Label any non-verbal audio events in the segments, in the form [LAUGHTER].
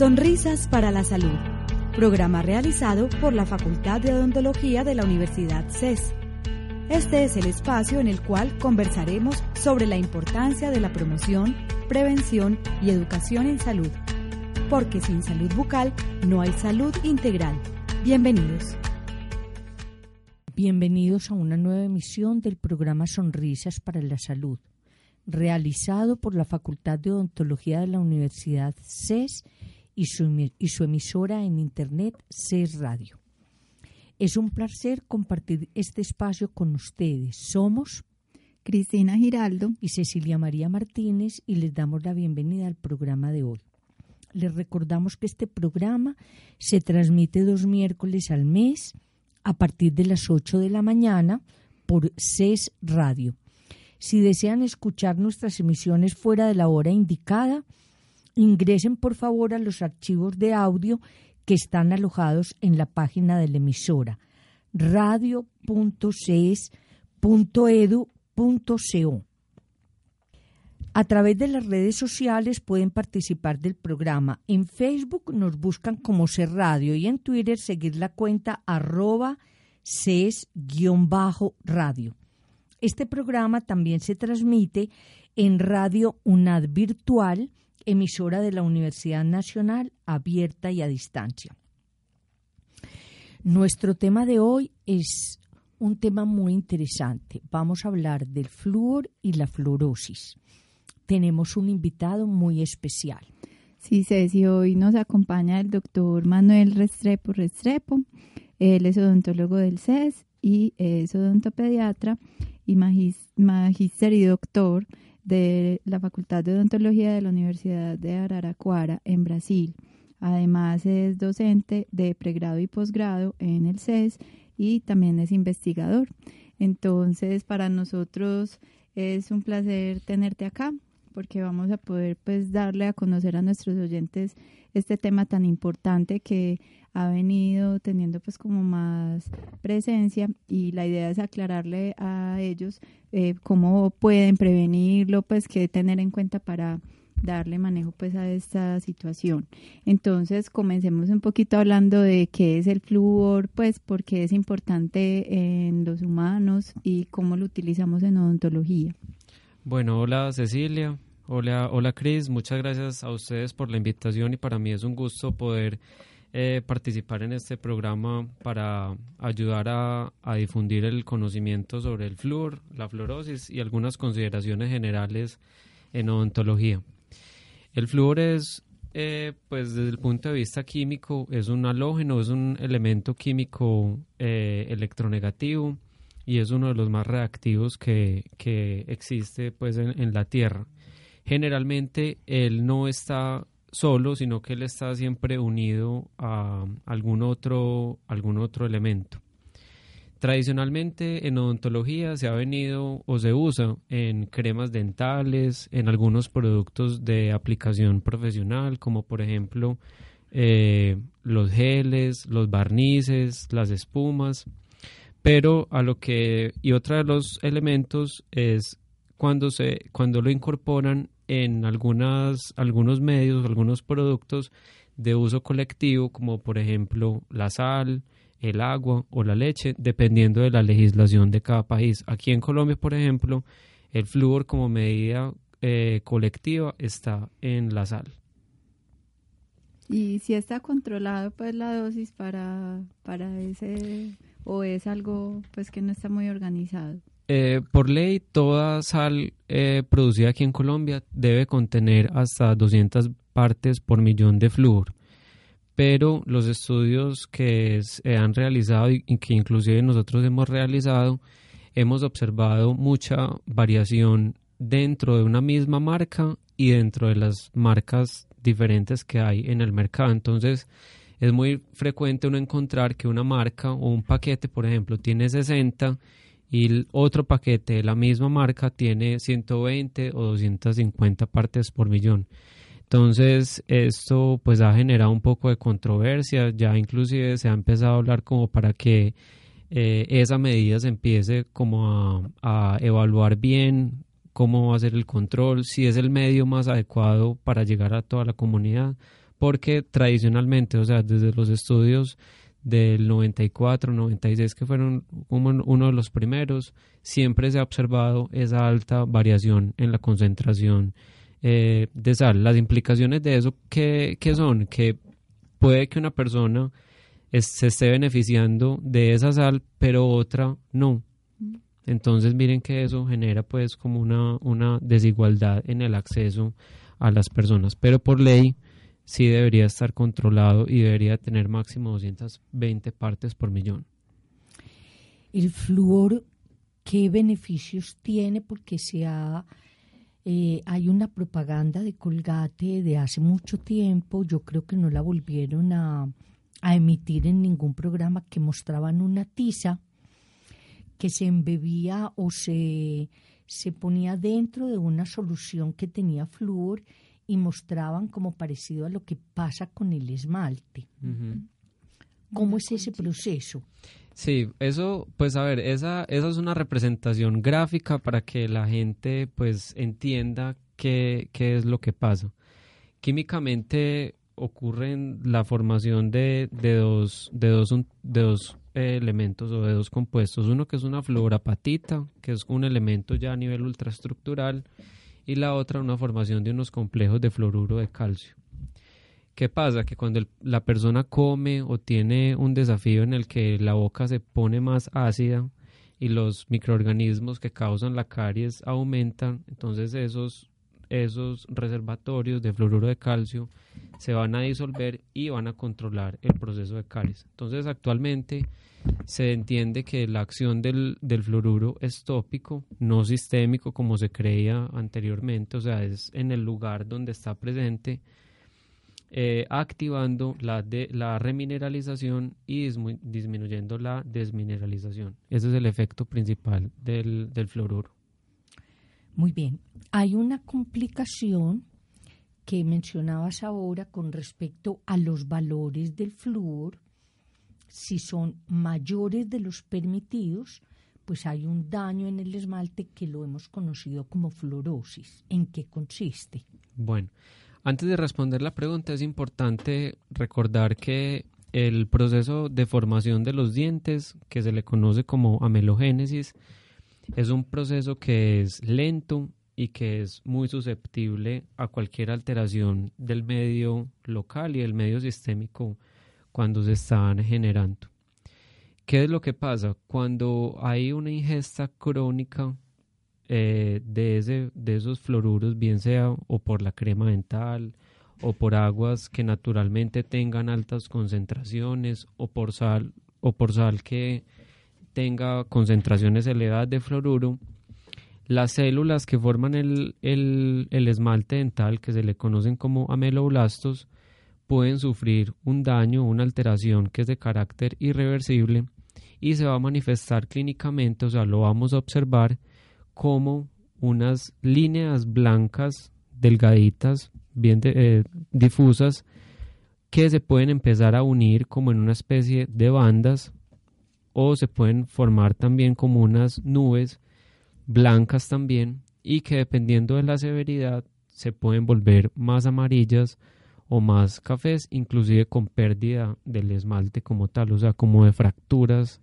Sonrisas para la Salud, programa realizado por la Facultad de Odontología de la Universidad CES. Este es el espacio en el cual conversaremos sobre la importancia de la promoción, prevención y educación en salud, porque sin salud bucal no hay salud integral. Bienvenidos. Bienvenidos a una nueva emisión del programa Sonrisas para la Salud, realizado por la Facultad de Odontología de la Universidad CES y su, emisora en Internet CES Radio. Es un placer compartir este espacio con ustedes. Somos Cristina Giraldo y Cecilia María Martínez y les damos la bienvenida al programa de hoy. Les recordamos que este programa se transmite dos miércoles al mes a partir de las 8 de la mañana por CES Radio. Si desean escuchar nuestras emisiones fuera de la hora indicada, Ingresen por favor a los archivos de audio que están alojados en la página de la emisora radio.ces.edu.co. A través de las redes sociales pueden participar del programa. En Facebook nos buscan como CES Radio y en Twitter seguir la cuenta arroba CES-radio. Este programa también se transmite en Radio UNAD Virtual emisora de la Universidad Nacional abierta y a distancia. Nuestro tema de hoy es un tema muy interesante. Vamos a hablar del flúor y la fluorosis. Tenemos un invitado muy especial. Sí, Ceci, hoy nos acompaña el doctor Manuel Restrepo Restrepo. Él es odontólogo del CES y es odontopediatra y magíster y doctor de la Facultad de Odontología de la Universidad de Araraquara en Brasil. Además es docente de pregrado y posgrado en el CES y también es investigador. Entonces, para nosotros es un placer tenerte acá porque vamos a poder pues darle a conocer a nuestros oyentes este tema tan importante que ha venido teniendo pues como más presencia y la idea es aclararle a ellos eh, cómo pueden prevenirlo, pues qué tener en cuenta para darle manejo pues a esta situación. Entonces, comencemos un poquito hablando de qué es el flúor, pues porque es importante en los humanos y cómo lo utilizamos en odontología. Bueno, hola Cecilia, hola, hola Cris, muchas gracias a ustedes por la invitación y para mí es un gusto poder eh, participar en este programa para ayudar a, difundir el conocimiento sobre el flúor, la fluorosis y algunas consideraciones generales en odontología. El flúor es, eh, pues desde el punto de vista químico, es un halógeno, es un elemento químico eh, electronegativo y es uno de los más reactivos que, existe pues en, en la Tierra. Generalmente él no está solo, sino que él está siempre unido a algún otro, algún otro elemento. Tradicionalmente en odontología se ha venido o se usa en cremas dentales, en algunos productos de aplicación profesional, como por ejemplo eh, los geles, los barnices, las espumas. Pero a lo que, y otro de los elementos es cuando, se, cuando lo incorporan en algunas, algunos medios, algunos productos de uso colectivo, como por ejemplo la sal, el agua o la leche, dependiendo de la legislación de cada país. Aquí en Colombia, por ejemplo, el flúor como medida eh, colectiva está en la sal. ¿Y si está controlado pues la dosis para, para ese o es algo pues que no está muy organizado? Eh, por ley, toda sal eh, producida aquí en Colombia debe contener hasta 200 partes por millón de flúor. Pero los estudios que se han realizado y que inclusive nosotros hemos realizado, hemos observado mucha variación dentro de una misma marca y dentro de las marcas diferentes que hay en el mercado. Entonces, es muy frecuente uno encontrar que una marca o un paquete, por ejemplo, tiene 60 y el otro paquete de la misma marca tiene 120 o 250 partes por millón. Entonces, esto pues ha generado un poco de controversia, ya inclusive se ha empezado a hablar como para que eh, esa medida se empiece como a, a evaluar bien cómo va a ser el control, si es el medio más adecuado para llegar a toda la comunidad, porque tradicionalmente, o sea, desde los estudios del 94, 96, que fueron uno de los primeros, siempre se ha observado esa alta variación en la concentración eh, de sal. Las implicaciones de eso, ¿qué, son? Que puede que una persona se esté beneficiando de esa sal, pero otra no. Entonces miren que eso genera pues como una, una desigualdad en el acceso a las personas. Pero por ley sí debería estar controlado y debería tener máximo 220 partes por millón. El flúor, ¿qué beneficios tiene? Porque se eh, hay una propaganda de Colgate de hace mucho tiempo, yo creo que no la volvieron a, a emitir en ningún programa que mostraban una tiza que se embebía o se, se ponía dentro de una solución que tenía flúor y mostraban como parecido a lo que pasa con el esmalte. ¿Cómo es ese proceso? Sí, eso, pues a ver, esa, esa es una representación gráfica para que la gente pues entienda qué, qué es lo que pasa. Químicamente ocurre la formación de, de dos, de dos, de dos elementos o de dos compuestos. Uno que es una fluorapatita, que es un elemento ya a nivel ultraestructural, y la otra una formación de unos complejos de fluoruro de calcio. ¿Qué pasa? Que cuando la persona come o tiene un desafío en el que la boca se pone más ácida y los microorganismos que causan la caries aumentan, entonces esos, esos reservatorios de fluoruro de calcio se van a disolver y van a controlar el proceso de caries. Entonces actualmente se entiende que la acción del, del fluoruro es tópico, no sistémico como se creía anteriormente, o sea, es en el lugar donde está presente, eh, activando la, de, la remineralización y disminuyendo la desmineralización. Ese es el efecto principal del, del fluoruro. Muy bien. Hay una complicación que mencionabas ahora con respecto a los valores del flúor si son mayores de los permitidos, pues hay un daño en el esmalte que lo hemos conocido como fluorosis. ¿En qué consiste? Bueno, antes de responder la pregunta es importante recordar que el proceso de formación de los dientes, que se le conoce como amelogénesis, es un proceso que es lento y que es muy susceptible a cualquier alteración del medio local y del medio sistémico cuando se están generando. ¿Qué es lo que pasa? Cuando hay una ingesta crónica eh, de, ese, de esos fluoruros, bien sea o por la crema dental, o por aguas que naturalmente tengan altas concentraciones, o por sal, o por sal que tenga concentraciones elevadas de fluoruro, las células que forman el, el, el esmalte dental, que se le conocen como ameloblastos, pueden sufrir un daño, una alteración que es de carácter irreversible y se va a manifestar clínicamente, o sea, lo vamos a observar como unas líneas blancas, delgaditas, bien eh, difusas, que se pueden empezar a unir como en una especie de bandas o se pueden formar también como unas nubes blancas también y que dependiendo de la severidad se pueden volver más amarillas o más cafés, inclusive con pérdida del esmalte como tal, o sea, como de fracturas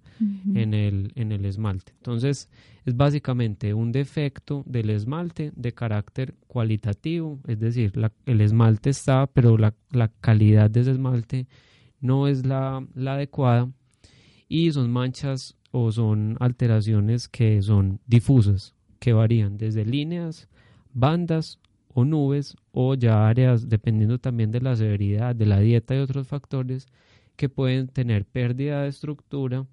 en, el, en el esmalte. Entonces, es básicamente un defecto del esmalte de carácter cualitativo, es decir, el esmalte está, pero la, la, calidad de ese esmalte no es la, la adecuada y son manchas o son alteraciones que son difusas, que varían desde líneas, bandas o nubes o ya áreas, dependiendo también de la severidad, de la dieta y otros factores, que pueden tener pérdida de estructura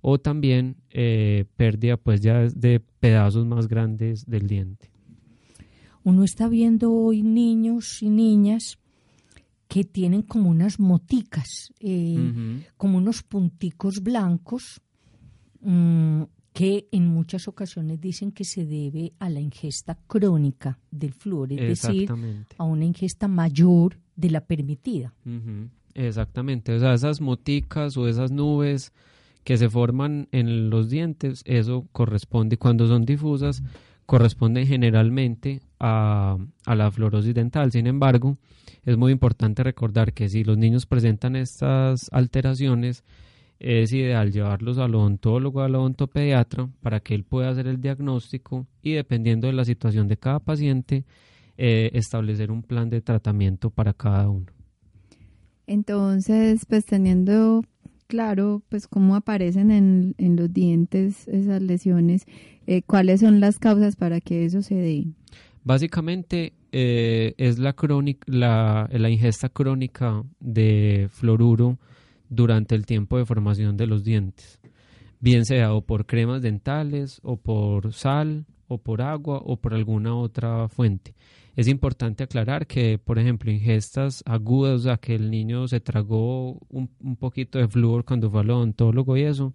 o también eh, pérdida pues ya de pedazos más grandes del diente. Uno está viendo hoy niños y niñas que tienen como unas moticas, eh, como unos punticos blancos, mm, que en muchas ocasiones dicen que se debe a la ingesta crónica del flúor, es decir, a una ingesta mayor de la permitida. Exactamente, o sea, esas moticas o esas nubes que se forman en los dientes, eso corresponde, cuando son difusas, corresponden generalmente a, a la fluorosis dental. Sin embargo, es muy importante recordar que si los niños presentan estas alteraciones, es ideal llevarlos al odontólogo, al odontopediatra, para que él pueda hacer el diagnóstico y dependiendo de la situación de cada paciente, eh, establecer un plan de tratamiento para cada uno. Entonces, pues teniendo claro, pues cómo aparecen en, en los dientes esas lesiones, eh, cuáles son las causas para que eso se dé. Básicamente eh, es la, la ingesta crónica de fluoruro durante el tiempo de formación de los dientes, bien sea o por cremas dentales o por sal o por agua o por alguna otra fuente. Es importante aclarar que, por ejemplo, ingestas agudas, o sea, que el niño se tragó un, un poquito de flúor cuando fue al odontólogo y eso,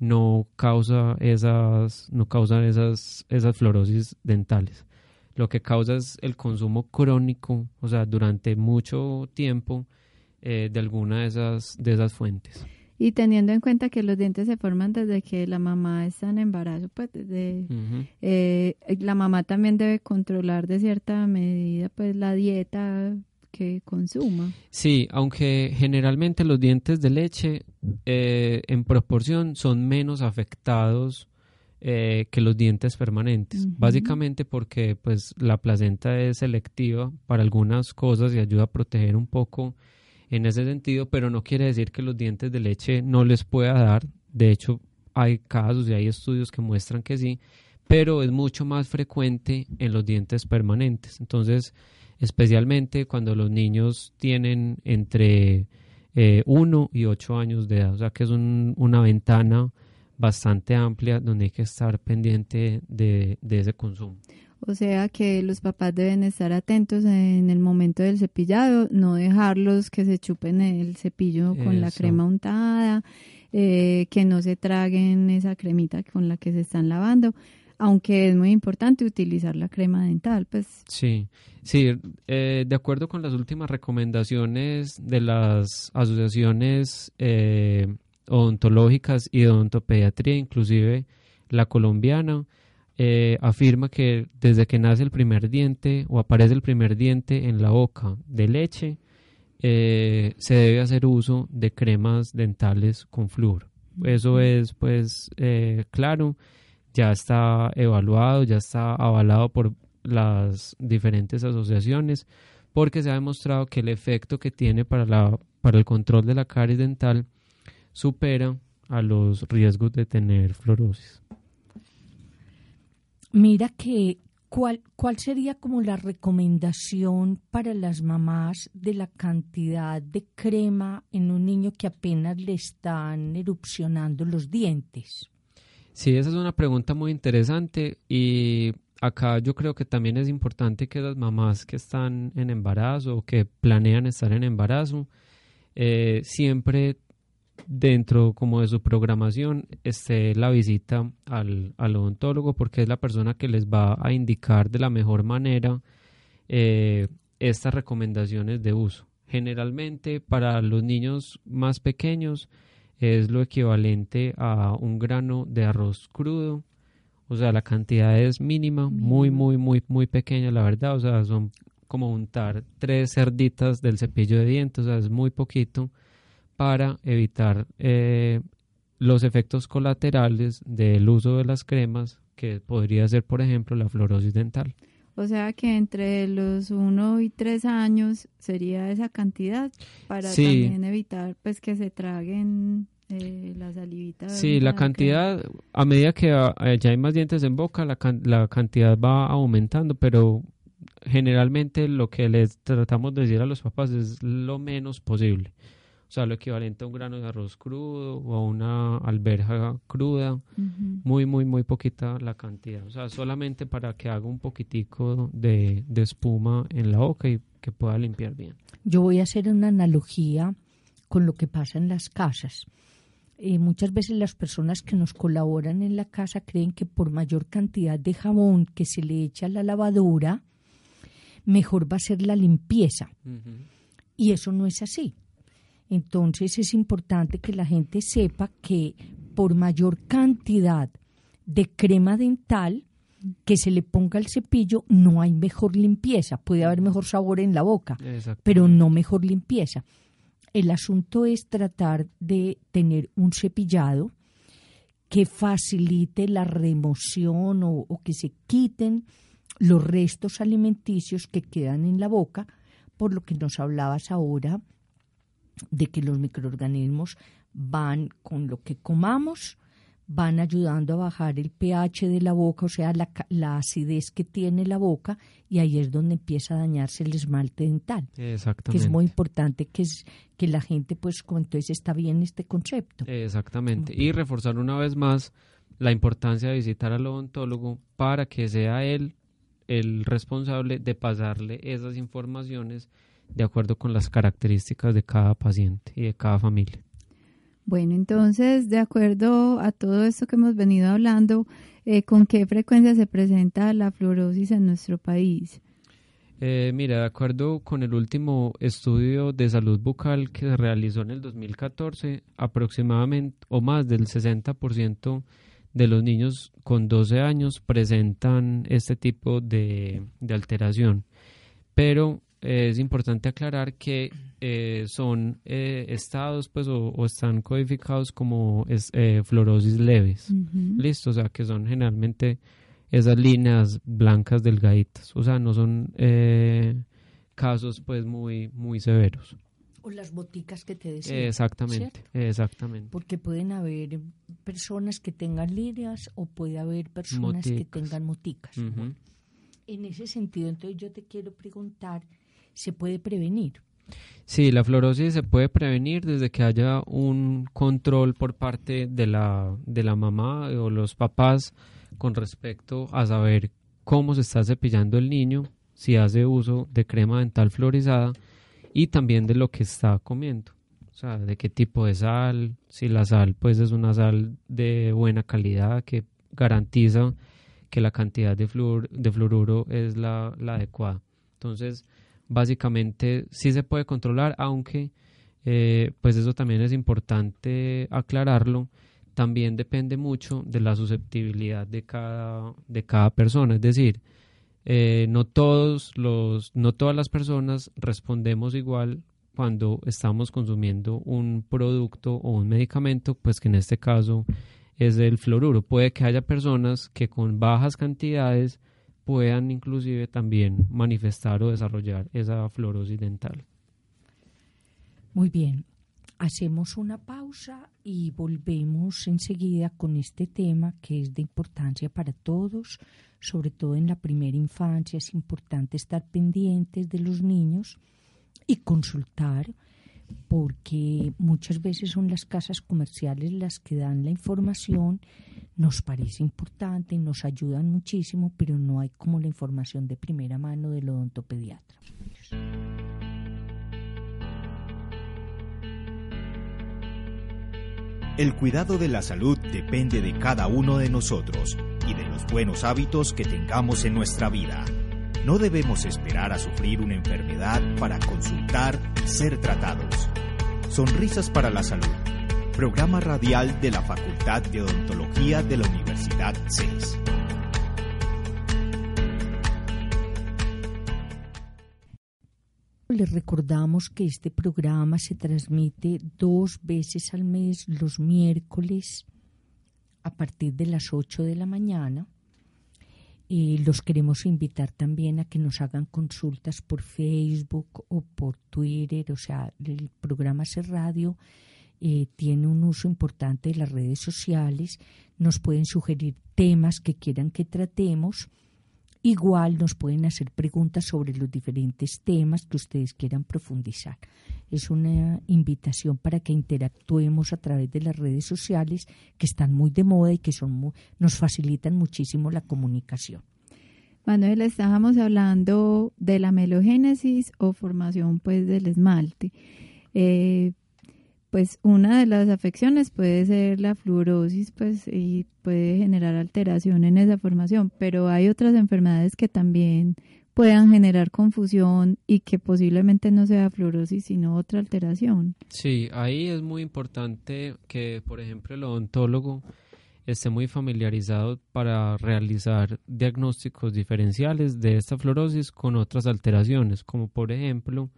no causa esas, no causa esas, esas fluorosis dentales. Lo que causa es el consumo crónico, o sea, durante mucho tiempo eh, de alguna de esas, de esas fuentes. Y teniendo en cuenta que los dientes se forman desde que la mamá está en embarazo, pues desde, eh, la mamá también debe controlar de cierta medida pues la dieta que consuma. Sí, aunque generalmente los dientes de leche eh, en proporción son menos afectados que los dientes permanentes, básicamente porque pues la placenta es selectiva para algunas cosas y ayuda a proteger un poco en ese sentido, pero no quiere decir que los dientes de leche no les pueda dar. De hecho, hay casos y hay estudios que muestran que sí, pero es mucho más frecuente en los dientes permanentes. Entonces, especialmente cuando los niños tienen entre 1 eh, y 8 años de edad, o sea que es una ventana bastante amplia donde hay que estar pendiente de ese consumo. O sea que los papás deben estar atentos en el momento del cepillado, no dejarlos que se chupen el cepillo con la crema untada, eh, que no se traguen esa cremita con la que se están lavando, aunque es muy importante utilizar la crema dental, pues. Sí, sí, eh, de acuerdo con las últimas recomendaciones de las asociaciones eh, odontológicas y de odontopediatría, inclusive la colombiana, eh, afirma que desde que nace el primer diente o aparece el primer diente en la boca de leche, eh, se debe hacer uso de cremas dentales con flúor. Eso es, pues, claro, ya está evaluado, ya está avalado por las diferentes asociaciones, porque se ha demostrado que el efecto que tiene para, la, para el control de la caries dental supera a los riesgos de tener fluorosis. Mira que ¿Cuál, ¿Cuál sería como la recomendación para las mamás de la cantidad de crema en un niño que apenas le están erupcionando los dientes? Sí, esa es una pregunta muy interesante y acá yo creo que también es importante que las mamás que están en embarazo o que planean estar en embarazo eh, siempre dentro como de su programación esté la visita al, odontólogo porque es la persona que les va a indicar de la mejor manera eh, estas recomendaciones de uso. Generalmente para los niños más pequeños es lo equivalente a un grano de arroz crudo, o sea, la cantidad es mínima, muy, muy, muy, muy pequeña, la verdad, o sea, son como untar tres cerditas del cepillo de dientes, o sea, es muy poquito para evitar eh, los efectos colaterales del uso de las cremas, que podría ser, por ejemplo, la fluorosis dental. O sea que entre los 1 y 3 años sería esa cantidad para también evitar pues que se traguen eh, la salivita. Sí, la cantidad, a medida que eh, ya hay más dientes en boca, la, la cantidad va aumentando, pero generalmente lo que les tratamos de decir a los papás es lo menos posible. O sea, lo equivalente a un grano de arroz crudo o a una alberja cruda, muy, muy, muy poquita la cantidad, o sea, solamente para que haga un poquitico de, de espuma en la boca y que pueda limpiar bien. Yo voy a hacer una analogía con lo que pasa en las casas. Eh, muchas veces las personas que nos colaboran en la casa creen que por mayor cantidad de jabón que se le echa a la lavadora, mejor va a ser la limpieza. Y eso no es así. Entonces es importante que la gente sepa que por mayor cantidad de crema dental que se le ponga al cepillo, no hay mejor limpieza. Puede haber mejor sabor en la boca, pero no mejor limpieza. El asunto es tratar de tener un cepillado que facilite la remoción o, que se quiten los restos alimenticios que quedan en la boca, por lo que nos hablabas ahora de que los microorganismos van con lo que comamos, van ayudando a bajar el pH de la boca, o sea, la, la, acidez que tiene la boca, y ahí es donde empieza a dañarse el esmalte dental. Exactamente. Que es muy importante que, es, que la gente, pues, entonces está bien este concepto. Exactamente. Y reforzar una vez más la importancia de visitar al odontólogo para que sea él el responsable de pasarle esas informaciones de acuerdo con las características de cada paciente y de cada familia. Bueno, entonces, de acuerdo a todo esto que hemos venido hablando, eh, ¿con qué frecuencia se presenta la fluorosis en nuestro país? Eh, mira, de acuerdo con el último estudio de salud bucal que se realizó en el 2014, aproximadamente o más del 60% de los niños con 12 años presentan este tipo de, de alteración. Pero es importante aclarar que eh, son eh, estados pues o, están codificados como es, eh, fluorosis leves. Listo o sea que son generalmente esas líneas blancas delgaditas. O sea no son casos pues muy muy severos. O las boticas que te decía. Exactamente exactamente. Porque pueden haber personas que tengan líneas o puede haber personas que tengan moticas. En ese sentido entonces yo te quiero preguntar se puede prevenir. Sí, la fluorosis se puede prevenir desde que haya un control por parte de la, de la mamá o los papás con respecto a saber cómo se está cepillando el niño, si hace uso de crema dental fluorizada y también de lo que está comiendo. O sea, de qué tipo de sal, si la sal pues es una sal de buena calidad que garantiza que la cantidad de, de fluoruro es la, la adecuada. Entonces, básicamente sí se puede controlar, aunque eh, pues eso también es importante aclararlo, también depende mucho de la susceptibilidad de cada, de cada persona, es decir, eh, no todos los, no todas las personas respondemos igual cuando estamos consumiendo un producto o un medicamento, pues que en este caso es el fluoruro. Puede que haya personas que con bajas cantidades puedan inclusive también manifestar o desarrollar esa fluorosis dental. Muy bien, hacemos una pausa y volvemos enseguida con este tema que es de importancia para todos, sobre todo en la primera infancia. Es importante estar pendientes de los niños y consultar porque muchas veces son las casas comerciales las que dan la información, nos parece importante, nos ayudan muchísimo, pero no hay como la información de primera mano del odontopediatra. El cuidado de la salud depende de cada uno de nosotros y de los buenos hábitos que tengamos en nuestra vida. No debemos esperar a sufrir una enfermedad para consultar ser tratados. Sonrisas para la Salud, programa radial de la Facultad de Odontología de la Universidad CES. Les recordamos que este programa se transmite dos veces al mes, los miércoles, a partir de las 8 de la mañana y los queremos invitar también a que nos hagan consultas por Facebook o por Twitter. O sea, el programa C Radio eh, tiene un uso importante de las redes sociales. Nos pueden sugerir temas que quieran que tratemos Igual nos pueden hacer preguntas sobre los diferentes temas que ustedes quieran profundizar. Es una invitación para que interactuemos a través de las redes sociales que están muy de moda y que son nos facilitan muchísimo la comunicación. Manuel, estábamos hablando de la melogénesis o formación pues del esmalte. Eh, pues una de las afecciones puede ser la fluorosis, pues y puede generar alteración en esa formación, pero hay otras enfermedades que también puedan generar confusión y que posiblemente no sea fluorosis sino otra alteración. Sí, ahí es muy importante que, por ejemplo, el odontólogo esté muy familiarizado para realizar diagnósticos diferenciales de esta fluorosis con otras alteraciones, como por ejemplo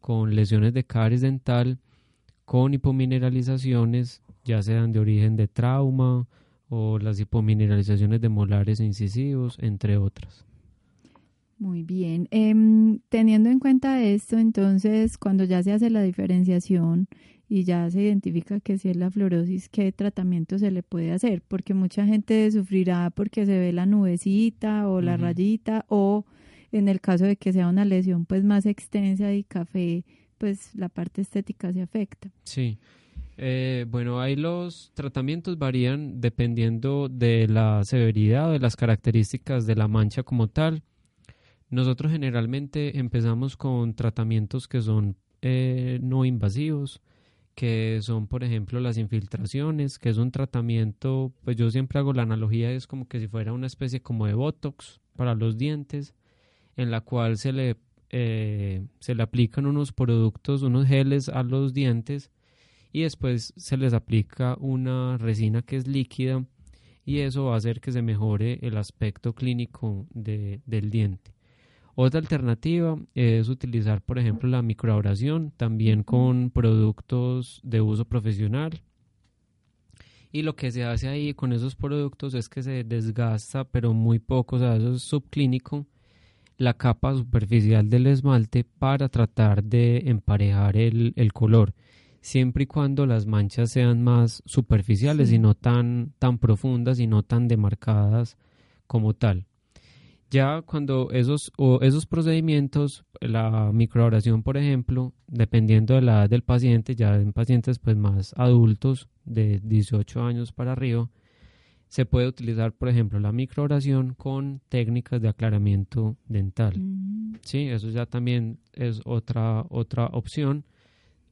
con lesiones de caries dental, con hipomineralizaciones, ya sean de origen de trauma o las hipomineralizaciones de molares e incisivos, entre otras. Muy bien. Em, teniendo en cuenta esto, entonces, cuando ya se hace la diferenciación y ya se identifica que si es la fluorosis, ¿qué tratamiento se le puede hacer? Porque mucha gente sufrirá porque se ve la nubecita o la rayita o en el caso de que sea una lesión pues más extensa y café pues la parte estética se afecta. Sí. Eh, bueno, ahí los tratamientos varían dependiendo de la severidad o de las características de la mancha como tal. Nosotros generalmente empezamos con tratamientos que son eh, no invasivos, que son, por ejemplo, las infiltraciones, que es un tratamiento, pues yo siempre hago la analogía, es como que si fuera una especie como de Botox para los dientes, en la cual se le eh, se le aplican unos productos, unos geles a los dientes y después se les aplica una resina que es líquida y eso va a hacer que se mejore el aspecto clínico del diente. Otra alternativa es utilizar, por ejemplo, la microabrasión, también con productos de uso profesional. Y lo que se hace ahí con esos productos es que se desgasta, pero muy poco, o sea, eso es subclínico, la capa superficial del esmalte para tratar de emparejar el, color, siempre y cuando las manchas sean más superficiales y no tan, tan profundas y no tan demarcadas como tal. Ya cuando esos, o esos procedimientos, la microabrasión, por ejemplo, dependiendo de la edad del paciente, ya en pacientes pues más adultos de 18 años para arriba, se puede utilizar, por ejemplo, la microoración con técnicas de aclaramiento dental. Mm. Sí, eso ya también es otra, otra opción.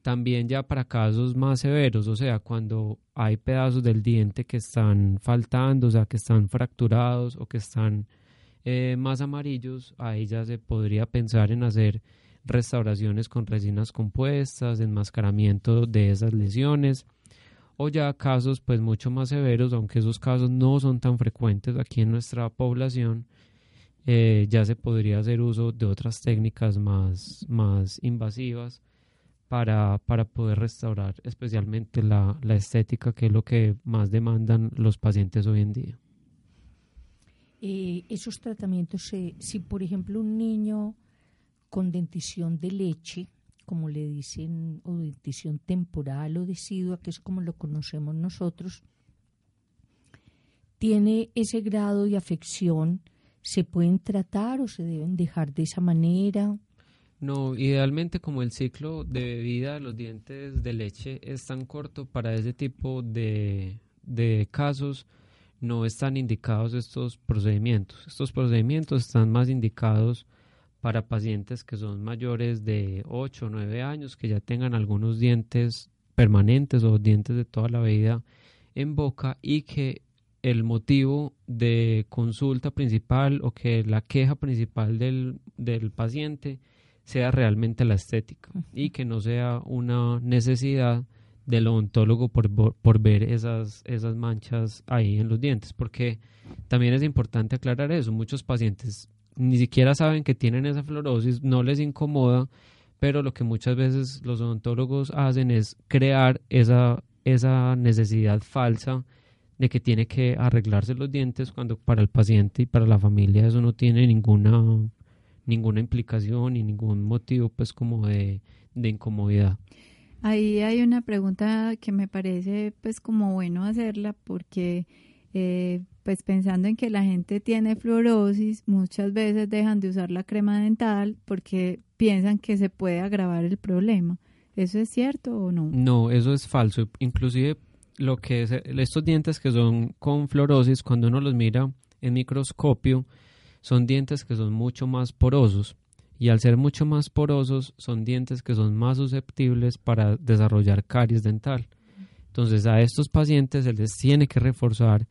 También ya para casos más severos, o sea, cuando hay pedazos del diente que están faltando, o sea, que están fracturados o que están eh, más amarillos, ahí ya se podría pensar en hacer restauraciones con resinas compuestas, enmascaramiento de esas lesiones o ya casos pues mucho más severos, aunque esos casos no son tan frecuentes aquí en nuestra población, eh, ya se podría hacer uso de otras técnicas más, más invasivas para, para poder restaurar especialmente la, la estética, que es lo que más demandan los pacientes hoy en día. Eh, esos tratamientos, si por ejemplo un niño con dentición de leche como le dicen, o dentición temporal o decidua, que es como lo conocemos nosotros, tiene ese grado de afección, ¿se pueden tratar o se deben dejar de esa manera? No, idealmente como el ciclo de vida de los dientes de leche es tan corto para ese tipo de, de casos, no están indicados estos procedimientos. Estos procedimientos están más indicados para pacientes que son mayores de 8 o 9 años, que ya tengan algunos dientes permanentes o dientes de toda la vida en boca y que el motivo de consulta principal o que la queja principal del, del paciente sea realmente la estética y que no sea una necesidad del odontólogo por, por, ver esas, esas manchas ahí en los dientes, porque también es importante aclarar eso. Muchos pacientes ni siquiera saben que tienen esa fluorosis, no les incomoda, pero lo que muchas veces los odontólogos hacen es crear esa, esa necesidad falsa de que tiene que arreglarse los dientes cuando para el paciente y para la familia eso no tiene ninguna ninguna implicación y ningún motivo pues como de, de incomodidad. Ahí hay una pregunta que me parece pues como bueno hacerla porque eh, pues pensando en que la gente tiene fluorosis, muchas veces dejan de usar la crema dental porque piensan que se puede agravar el problema. ¿Eso es cierto o no? No, eso es falso. Inclusive lo que es, estos dientes que son con fluorosis, cuando uno los mira en microscopio, son dientes que son mucho más porosos. Y al ser mucho más porosos, son dientes que son más susceptibles para desarrollar caries dental. Entonces a estos pacientes se les tiene que reforzar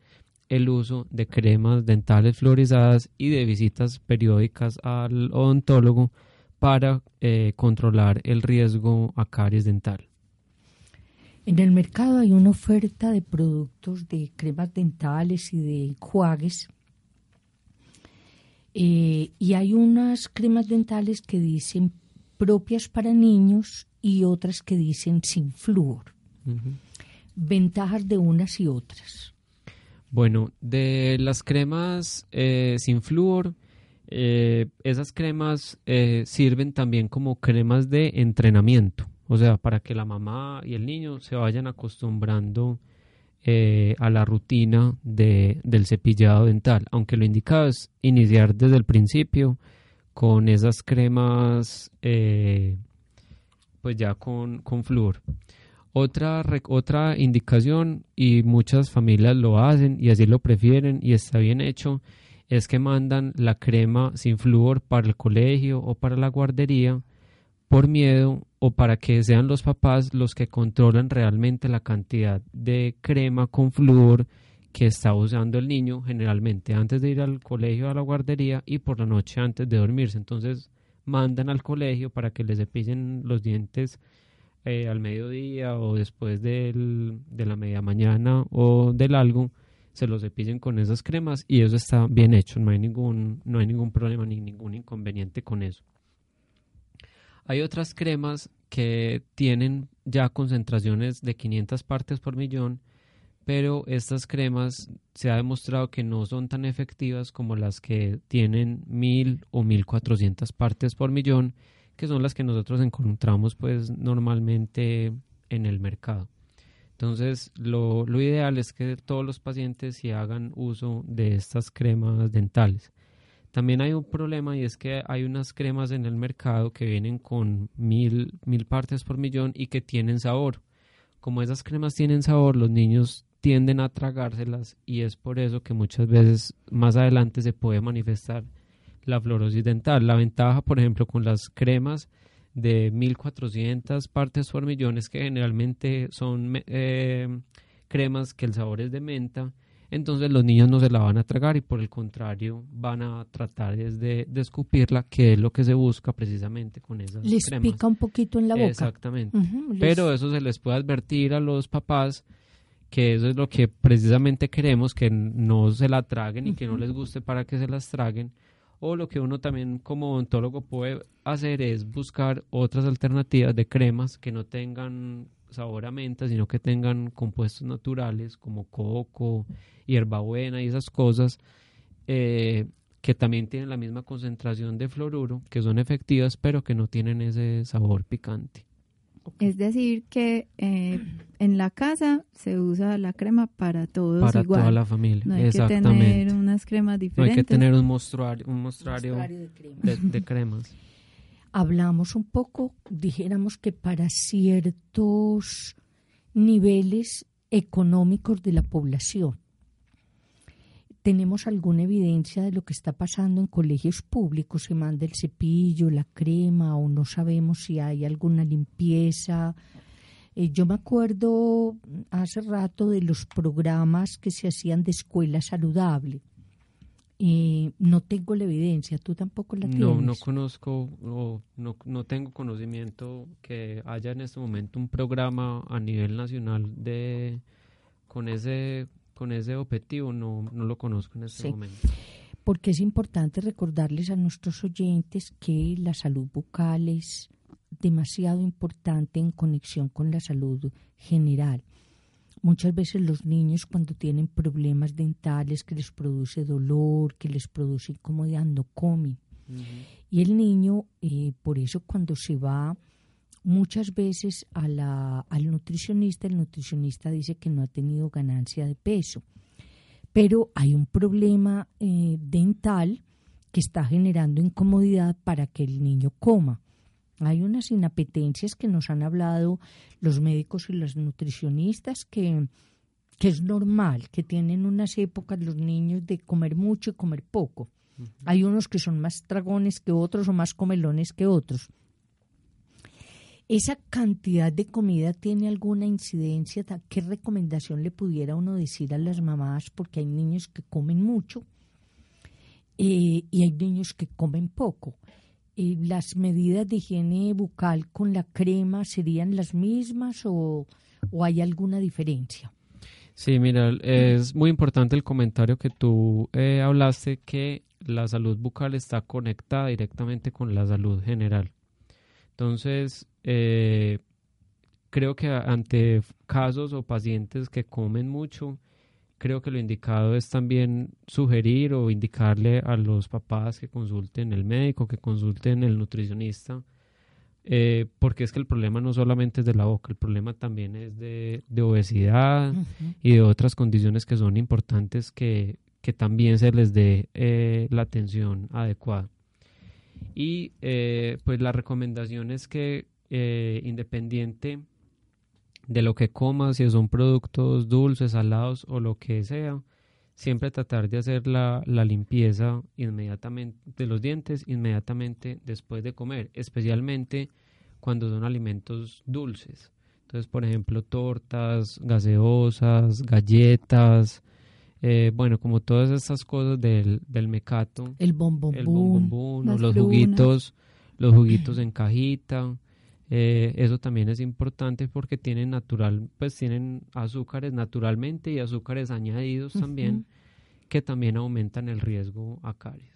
el uso de cremas dentales fluorizadas y de visitas periódicas al odontólogo para eh, controlar el riesgo a caries dental. En el mercado hay una oferta de productos de cremas dentales y de enjuagues. Eh, y hay unas cremas dentales que dicen propias para niños y otras que dicen sin flúor. Ventajas de unas y otras. Bueno, de las cremas eh, sin flúor, eh, esas cremas sirven también como cremas de entrenamiento. O sea, para que la mamá y el niño se vayan acostumbrando eh, a la rutina de, del cepillado dental. Aunque lo indicado es iniciar desde el principio con esas cremas, eh, pues ya con, con flúor. Otra, otra indicación, y muchas familias lo hacen y así lo prefieren y está bien hecho, es que mandan la crema sin flúor para el colegio o para la guardería por miedo o para que sean los papás los que controlan realmente la cantidad de crema con flúor que está usando el niño generalmente antes de ir al colegio a la guardería y por la noche antes de dormirse. Entonces mandan al colegio para que les cepillen los dientes eh, al mediodía o después del, de la media mañana o del algo se los cepillen con esas cremas y eso está bien hecho, no hay ningún, no hay ningún problema ni ningún inconveniente con eso. Hay otras cremas que tienen ya concentraciones de 500 partes por millón, pero estas cremas se ha demostrado que no son tan efectivas como las que tienen 1000 o 1400 partes por millón, que son las que nosotros encontramos pues normalmente en el mercado. Entonces, lo, ideal es que todos los pacientes se hagan uso de estas cremas dentales. También hay un problema y es que hay unas cremas en el mercado que vienen con mil, mil partes por millón y que tienen sabor. Como esas cremas tienen sabor, los niños tienden a tragárselas y es por eso que muchas veces más adelante se puede manifestar la fluorosis dental. La ventaja, por ejemplo, con las cremas de 1400 partes por millón es que generalmente son eh, cremas que el sabor es de menta entonces los niños no se la van a tragar y por el contrario van a tratar de, de escupirla, que es lo que se busca precisamente con esas les pica un poquito en la boca. Exactamente. Pero eso se les puede advertir a los papás que eso es lo que precisamente queremos, que no se la traguen y que no les guste para que se las traguen. O lo que uno también como odontólogo puede hacer es buscar otras alternativas de cremas que no tengan sabor a menta, sino que tengan compuestos naturales como coco, hierbabuena y esas cosas, eh, que también tienen la misma concentración de fluoruro, que son efectivas, pero que no tienen ese sabor picante. Es decir, que eh, en la casa se usa la crema para todos para toda la familia. No hay que tener unas cremas diferentes. No hay que tener un mostruario, un mostruario, de cremas hablamos un poco, dijéramos que para ciertos niveles económicos de la población. ¿Tenemos alguna evidencia de lo que está pasando en colegios públicos? ¿Se manda el cepillo, la crema o no sabemos si hay alguna limpieza? Eh, yo me acuerdo hace rato de los programas que se hacían de escuela saludable y no tengo la evidencia, tú tampoco la tienes. No, no conozco o no, no tengo conocimiento que haya en este momento un programa a nivel nacional de con ese con ese objetivo, no, no lo conozco en este momento. Porque es importante recordarles a nuestros oyentes que la salud bucal es demasiado importante en conexión con la salud general. Muchas veces los niños cuando tienen problemas dentales que les produce dolor, que les produce incomodidad, no comen. Y el niño, eh, por eso cuando se va muchas veces a la, al nutricionista, el nutricionista dice que no ha tenido ganancia de peso. pero hay un problema eh, dental que está generando incomodidad para que el niño coma. Hay unas inapetencias que nos han hablado los médicos y los nutricionistas que, que es normal, que tienen unas épocas los niños de comer mucho y comer poco. Hay unos que son más tragones que otros o más comelones que otros. ¿Esa cantidad de comida tiene alguna incidencia? ¿Qué recomendación le pudiera uno decir a las mamás? Porque hay niños que comen mucho eh, y hay niños que comen poco. Eh, ¿Las medidas de higiene bucal con la crema serían las mismas o, hay alguna diferencia? Sí, mira, es muy importante el comentario que tú eh, hablaste que la salud bucal está conectada directamente con la salud general. Entonces, creo que ante casos o pacientes que comen mucho, creo que lo indicado es también sugerir o indicarle a los papás que consulten el médico, que consulten el nutricionista, eh, porque es que el problema no solamente es de la boca, el problema también es de, obesidad y de otras condiciones que son importantes que, que también se les dé eh, la atención adecuada. Y eh, pues la recomendación es que independiente de lo que comas, si son productos dulces, salados o lo que sea, siempre tratar de hacer la, limpieza inmediatamente de los dientes inmediatamente después de comer, especialmente cuando son alimentos dulces. Entonces, por ejemplo, tortas, gaseosas, galletas, eh, bueno, como todas esas cosas del, del mecato. El bombón, el los juguitos, los juguitos [CLEARS THROAT] en cajita. Eh, eso también es importante porque tienen natural, pues tienen azúcares naturalmente y azúcares añadidos también que también aumentan el riesgo a caries.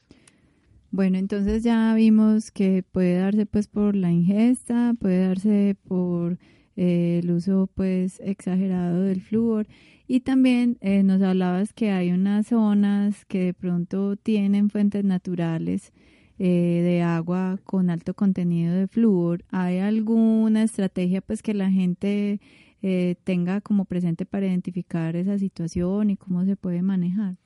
Bueno, entonces ya vimos que puede darse pues por la ingesta, puede darse por eh, el uso pues exagerado del flúor y también eh, nos hablabas que hay unas zonas que de pronto tienen fuentes naturales eh, de agua con alto contenido de flúor, ¿hay alguna estrategia pues que la gente eh, tenga como presente para identificar esa situación y cómo se puede manejar?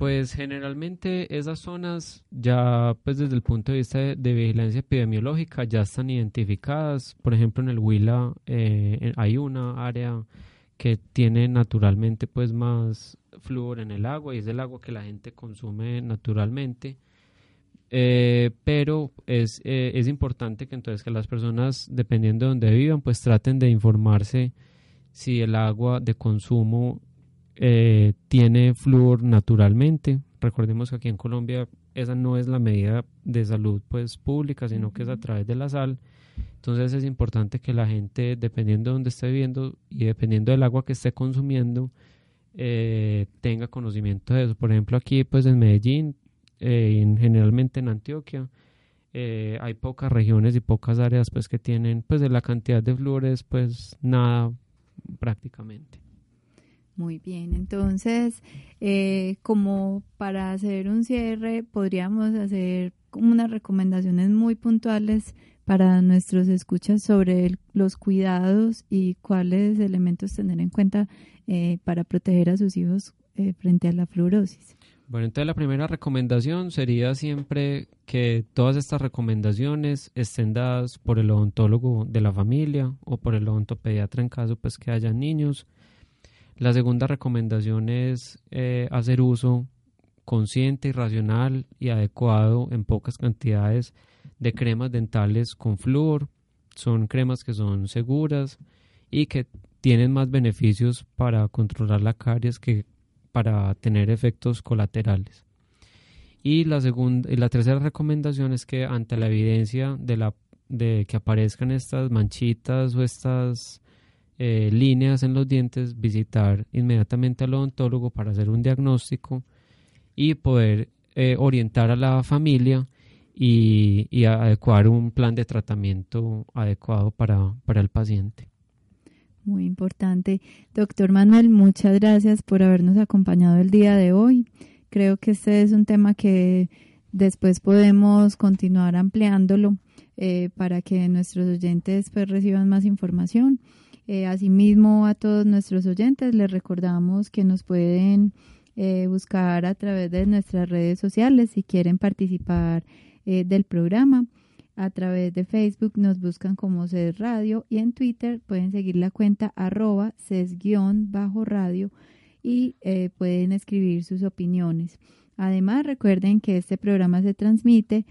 Pues generalmente esas zonas ya pues desde el punto de vista de, vigilancia epidemiológica ya están identificadas. Por ejemplo en el Huila eh, hay una área que tiene naturalmente pues más flúor en el agua y es el agua que la gente consume naturalmente. Eh, pero es, eh, es importante que entonces que las personas, dependiendo de donde vivan, pues traten de informarse si el agua de consumo eh, tiene flúor naturalmente. Recordemos que aquí en Colombia esa no es la medida de salud pues pública, sino que es a través de la sal. Entonces es importante que la gente, dependiendo de donde esté viviendo y dependiendo del agua que esté consumiendo, tenga conocimiento de eso. Por ejemplo, aquí pues en Medellín eh, generalmente en Antioquia. Eh, hay pocas regiones y pocas áreas pues que tienen pues de la cantidad de flores pues nada prácticamente. Muy bien, entonces eh, como para hacer un cierre podríamos hacer unas recomendaciones muy puntuales para nuestros escuchas sobre los cuidados y cuáles elementos tener en cuenta para proteger a sus hijos frente a la fluorosis. Bueno, entonces la primera recomendación sería siempre que todas estas recomendaciones estén dadas por el odontólogo de la familia o por el odontopediatra en caso pues que haya niños. La segunda recomendación es eh, hacer uso consciente y racional y adecuado en pocas cantidades de cremas dentales con flúor. Son cremas que son seguras y que tienen más beneficios para controlar la caries que para tener efectos colaterales. Y la segunda y la tercera recomendación es que ante la evidencia de la de que aparezcan estas manchitas o estas eh, líneas en los dientes, visitar inmediatamente al odontólogo para hacer un diagnóstico y poder eh, orientar a la familia y, adecuar un plan de tratamiento adecuado para, para el paciente. Muy importante. Doctor Manuel, muchas gracias por habernos acompañado el día de hoy. Creo que este es un tema que después podemos continuar ampliándolo eh, para que nuestros oyentes pues, reciban más información. Eh, asimismo, a todos nuestros oyentes les recordamos que nos pueden eh, buscar a través de nuestras redes sociales si quieren participar eh, del programa. A través de Facebook nos buscan como CES Radio y en Twitter pueden seguir la cuenta arroba CES-radio y eh, pueden escribir sus opiniones. Además, recuerden que este programa se transmite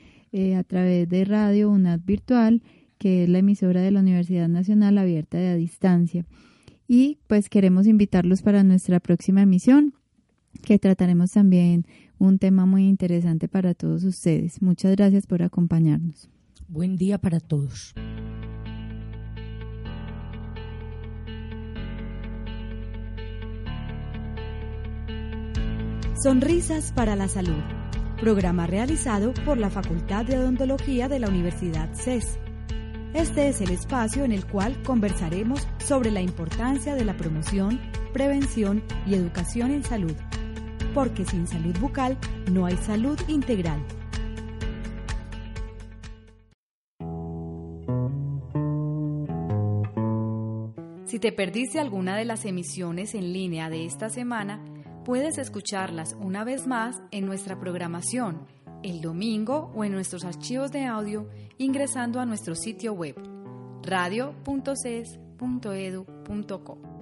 a través de Radio UNAD Virtual, que es la emisora de la Universidad Nacional Abierta de a Distancia. Y pues queremos invitarlos para nuestra próxima emisión que trataremos también un tema muy interesante para todos ustedes. Muchas gracias por acompañarnos. Buen día para todos. Sonrisas para la Salud, programa realizado por la Facultad de Odontología de la Universidad CES. Este es el espacio en el cual conversaremos sobre la importancia de la promoción, prevención y educación en salud porque sin salud bucal no hay salud integral. Si te perdiste alguna de las emisiones en línea de esta semana, puedes escucharlas una vez más en nuestra programación el domingo o en nuestros archivos de audio ingresando a nuestro sitio web radio.ces.edu.co.